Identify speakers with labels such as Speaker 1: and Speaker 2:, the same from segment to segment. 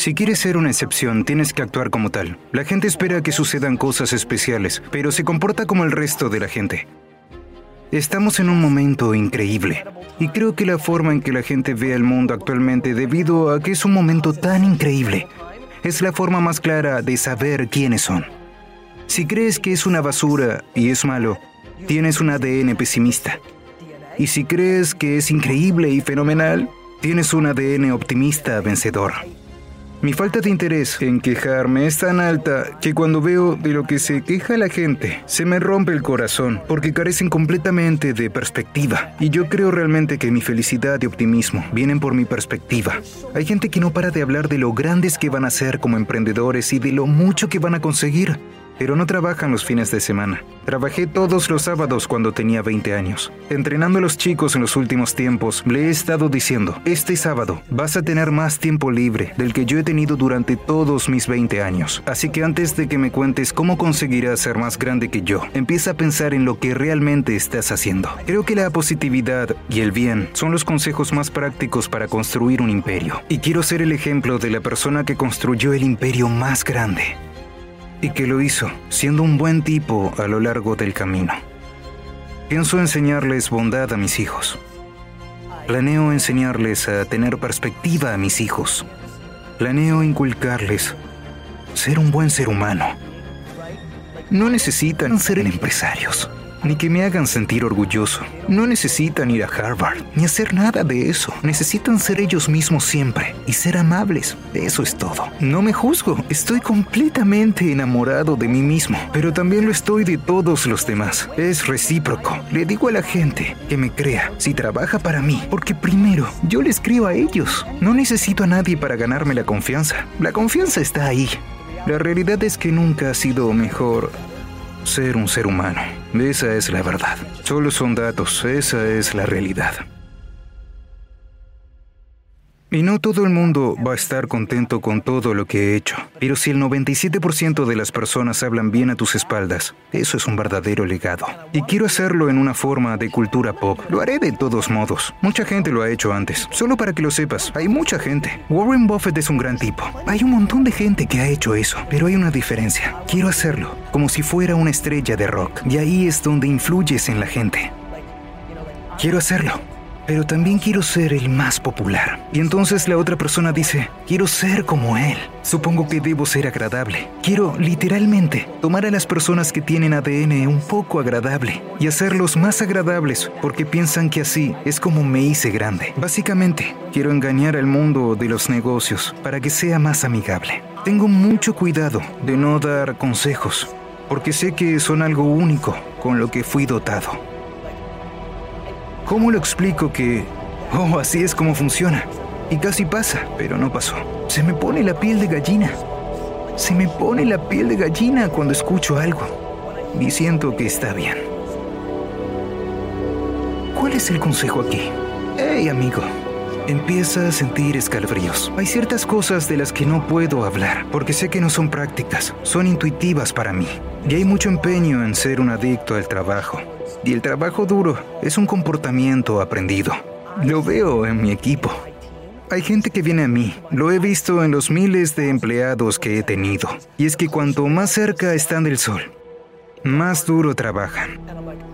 Speaker 1: Si quieres ser una excepción, tienes que actuar como tal. La gente espera que sucedan cosas especiales, pero se comporta como el resto de la gente. Estamos en un momento increíble, y creo que la forma en que la gente ve el mundo actualmente debido a que es un momento tan increíble, es la forma más clara de saber quiénes son. Si crees que es una basura y es malo, tienes un ADN pesimista. Y si crees que es increíble y fenomenal, tienes un ADN optimista vencedor. Mi falta de interés en quejarme es tan alta que cuando veo de lo que se queja la gente, se me rompe el corazón porque carecen completamente de perspectiva. Y yo creo realmente que mi felicidad y optimismo vienen por mi perspectiva. Hay gente que no para de hablar de lo grandes que van a ser como emprendedores y de lo mucho que van a conseguir pero no trabajan los fines de semana. Trabajé todos los sábados cuando tenía 20 años. Entrenando a los chicos en los últimos tiempos, le he estado diciendo, este sábado vas a tener más tiempo libre del que yo he tenido durante todos mis 20 años. Así que antes de que me cuentes cómo conseguirás ser más grande que yo, empieza a pensar en lo que realmente estás haciendo. Creo que la positividad y el bien son los consejos más prácticos para construir un imperio. Y quiero ser el ejemplo de la persona que construyó el imperio más grande y que lo hizo, siendo un buen tipo a lo largo del camino. Pienso enseñarles bondad a mis hijos. Planeo enseñarles a tener perspectiva a mis hijos. Planeo inculcarles ser un buen ser humano. No necesitan ser empresarios ni que me hagan sentir orgulloso. No necesitan ir a Harvard, ni hacer nada de eso. Necesitan ser ellos mismos siempre y ser amables. Eso es todo. No me juzgo, estoy completamente enamorado de mí mismo, pero también lo estoy de todos los demás. Es recíproco. Le digo a la gente que me crea si trabaja para mí, porque primero yo les creo a ellos. No necesito a nadie para ganarme la confianza. La confianza está ahí. La realidad es que nunca ha sido mejor ser un ser humano. Esa es la verdad. Solo son datos, esa es la realidad. Y no todo el mundo va a estar contento con todo lo que he hecho. Pero si el 97% de las personas hablan bien a tus espaldas, eso es un verdadero legado. Y quiero hacerlo en una forma de cultura pop. Lo haré de todos modos. Mucha gente lo ha hecho antes. Solo para que lo sepas, hay mucha gente. Warren Buffett es un gran tipo. Hay un montón de gente que ha hecho eso. Pero hay una diferencia. Quiero hacerlo como si fuera una estrella de rock. Y ahí es donde influyes en la gente. Quiero hacerlo pero también quiero ser el más popular. Y entonces la otra persona dice, quiero ser como él. Supongo que debo ser agradable. Quiero literalmente tomar a las personas que tienen ADN un poco agradable y hacerlos más agradables porque piensan que así es como me hice grande. Básicamente, quiero engañar al mundo de los negocios para que sea más amigable. Tengo mucho cuidado de no dar consejos porque sé que son algo único con lo que fui dotado. ¿Cómo lo explico que... Oh, así es como funciona? Y casi pasa, pero no pasó. Se me pone la piel de gallina. Se me pone la piel de gallina cuando escucho algo. Y siento que está bien. ¿Cuál es el consejo aquí? Hey, amigo. Empieza a sentir escalofríos. Hay ciertas cosas de las que no puedo hablar, porque sé que no son prácticas, son intuitivas para mí. Y hay mucho empeño en ser un adicto al trabajo. Y el trabajo duro es un comportamiento aprendido. Lo veo en mi equipo. Hay gente que viene a mí, lo he visto en los miles de empleados que he tenido. Y es que cuanto más cerca están del sol, más duro trabajan.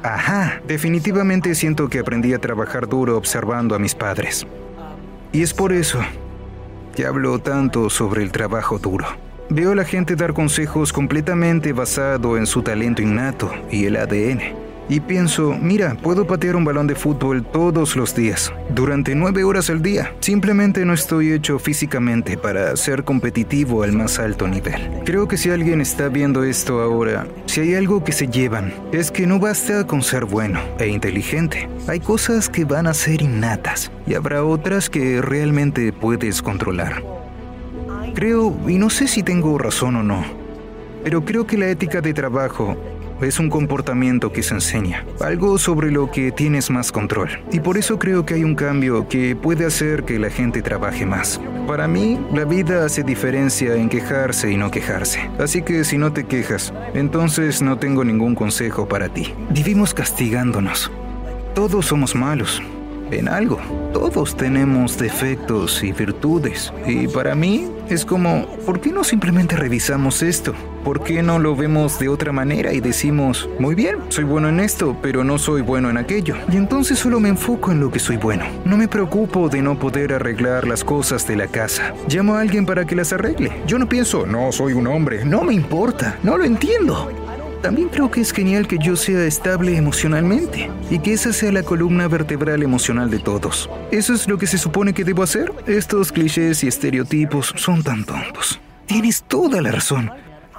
Speaker 1: Ajá, definitivamente siento que aprendí a trabajar duro observando a mis padres. Y es por eso que hablo tanto sobre el trabajo duro. Veo a la gente dar consejos completamente basado en su talento innato y el ADN. Y pienso, mira, puedo patear un balón de fútbol todos los días, durante nueve horas al día. Simplemente no estoy hecho físicamente para ser competitivo al más alto nivel. Creo que si alguien está viendo esto ahora, si hay algo que se llevan, es que no basta con ser bueno e inteligente. Hay cosas que van a ser innatas y habrá otras que realmente puedes controlar. Creo, y no sé si tengo razón o no, pero creo que la ética de trabajo es un comportamiento que se enseña, algo sobre lo que tienes más control. Y por eso creo que hay un cambio que puede hacer que la gente trabaje más. Para mí, la vida hace diferencia en quejarse y no quejarse. Así que si no te quejas, entonces no tengo ningún consejo para ti. Vivimos castigándonos. Todos somos malos, en algo. Todos tenemos defectos y virtudes. Y para mí es como, ¿por qué no simplemente revisamos esto? ¿Por qué no lo vemos de otra manera y decimos, muy bien, soy bueno en esto, pero no soy bueno en aquello? Y entonces solo me enfoco en lo que soy bueno. No me preocupo de no poder arreglar las cosas de la casa. Llamo a alguien para que las arregle. Yo no pienso, no soy un hombre, no me importa, no lo entiendo. También creo que es genial que yo sea estable emocionalmente y que esa sea la columna vertebral emocional de todos. ¿Eso es lo que se supone que debo hacer? Estos clichés y estereotipos son tan tontos. Tienes toda la razón.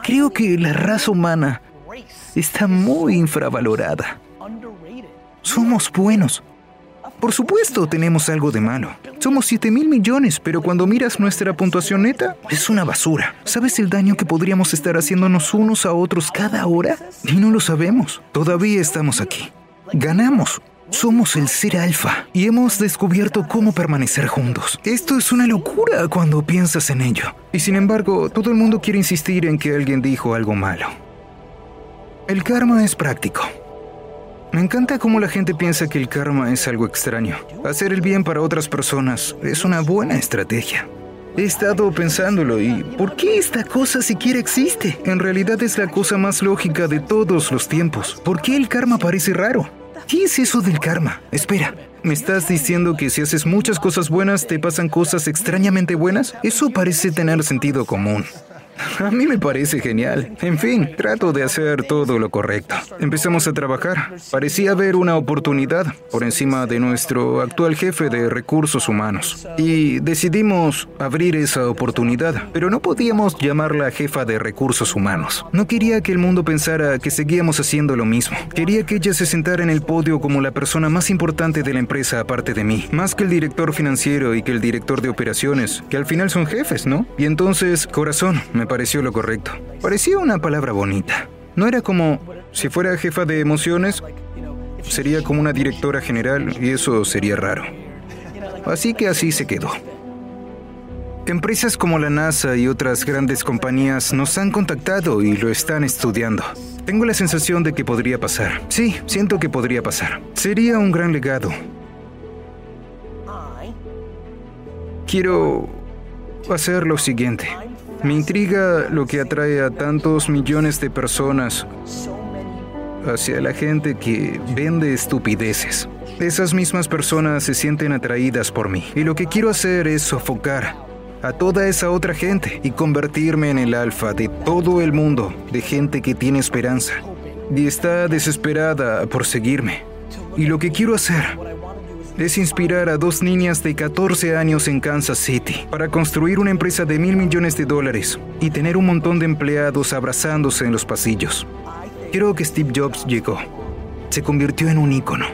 Speaker 1: Creo que la raza humana está muy infravalorada. Somos buenos. Por supuesto, tenemos algo de malo. Somos 7 mil millones, pero cuando miras nuestra puntuación neta, es una basura. ¿Sabes el daño que podríamos estar haciéndonos unos a otros cada hora? Y no lo sabemos. Todavía estamos aquí. Ganamos. Somos el ser alfa y hemos descubierto cómo permanecer juntos. Esto es una locura cuando piensas en ello. Y sin embargo, todo el mundo quiere insistir en que alguien dijo algo malo. El karma es práctico. Me encanta cómo la gente piensa que el karma es algo extraño. Hacer el bien para otras personas es una buena estrategia. He estado pensándolo y ¿por qué esta cosa siquiera existe? En realidad es la cosa más lógica de todos los tiempos. ¿Por qué el karma parece raro? ¿Qué es eso del karma? Espera, ¿me estás diciendo que si haces muchas cosas buenas te pasan cosas extrañamente buenas? Eso parece tener sentido común. A mí me parece genial. En fin, trato de hacer todo lo correcto. Empezamos a trabajar. Parecía haber una oportunidad por encima de nuestro actual jefe de recursos humanos. Y decidimos abrir esa oportunidad, pero no podíamos llamarla jefa de recursos humanos. No quería que el mundo pensara que seguíamos haciendo lo mismo. Quería que ella se sentara en el podio como la persona más importante de la empresa aparte de mí, más que el director financiero y que el director de operaciones, que al final son jefes, ¿no? Y entonces, corazón, me pareció lo correcto. Parecía una palabra bonita. No era como, si fuera jefa de emociones, sería como una directora general y eso sería raro. Así que así se quedó. Empresas como la NASA y otras grandes compañías nos han contactado y lo están estudiando. Tengo la sensación de que podría pasar. Sí, siento que podría pasar. Sería un gran legado. Quiero hacer lo siguiente. Me intriga lo que atrae a tantos millones de personas hacia la gente que vende estupideces. Esas mismas personas se sienten atraídas por mí y lo que quiero hacer es sofocar a toda esa otra gente y convertirme en el alfa de todo el mundo, de gente que tiene esperanza y está desesperada por seguirme. Y lo que quiero hacer es inspirar a dos niñas de 14 años en Kansas City para construir una empresa de mil millones de dólares y tener un montón de empleados abrazándose en los pasillos. Creo que Steve Jobs llegó. Se convirtió en un ícono.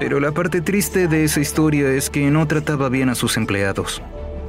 Speaker 1: Pero la parte triste de esa historia es que no trataba bien a sus empleados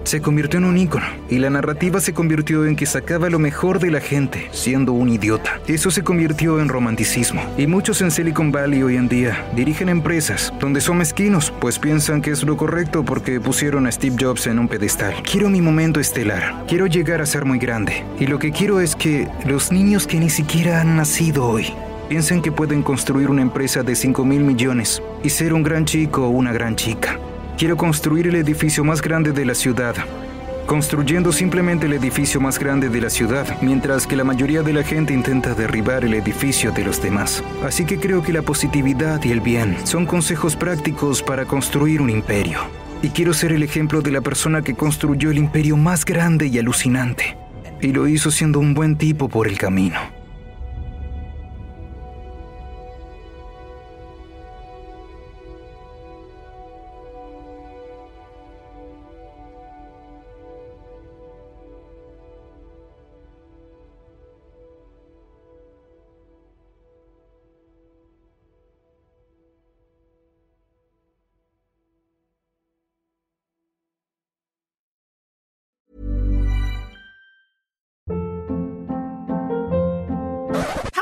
Speaker 1: se convirtió en un ícono y la narrativa se convirtió en que sacaba lo mejor de la gente siendo un idiota. Eso se convirtió en romanticismo y muchos en Silicon Valley hoy en día dirigen empresas donde son mezquinos pues piensan que es lo correcto porque pusieron a Steve Jobs en un pedestal. Quiero mi momento estelar, quiero llegar a ser muy grande y lo que quiero es que los niños que ni siquiera han nacido hoy piensen que pueden construir una empresa de 5 mil millones y ser un gran chico o una gran chica. Quiero construir el edificio más grande de la ciudad, construyendo simplemente el edificio más grande de la ciudad, mientras que la mayoría de la gente intenta derribar el edificio de los demás. Así que creo que la positividad y el bien son consejos prácticos para construir un imperio. Y quiero ser el ejemplo de la persona que construyó el imperio más grande y alucinante. Y lo hizo siendo un buen tipo por el camino.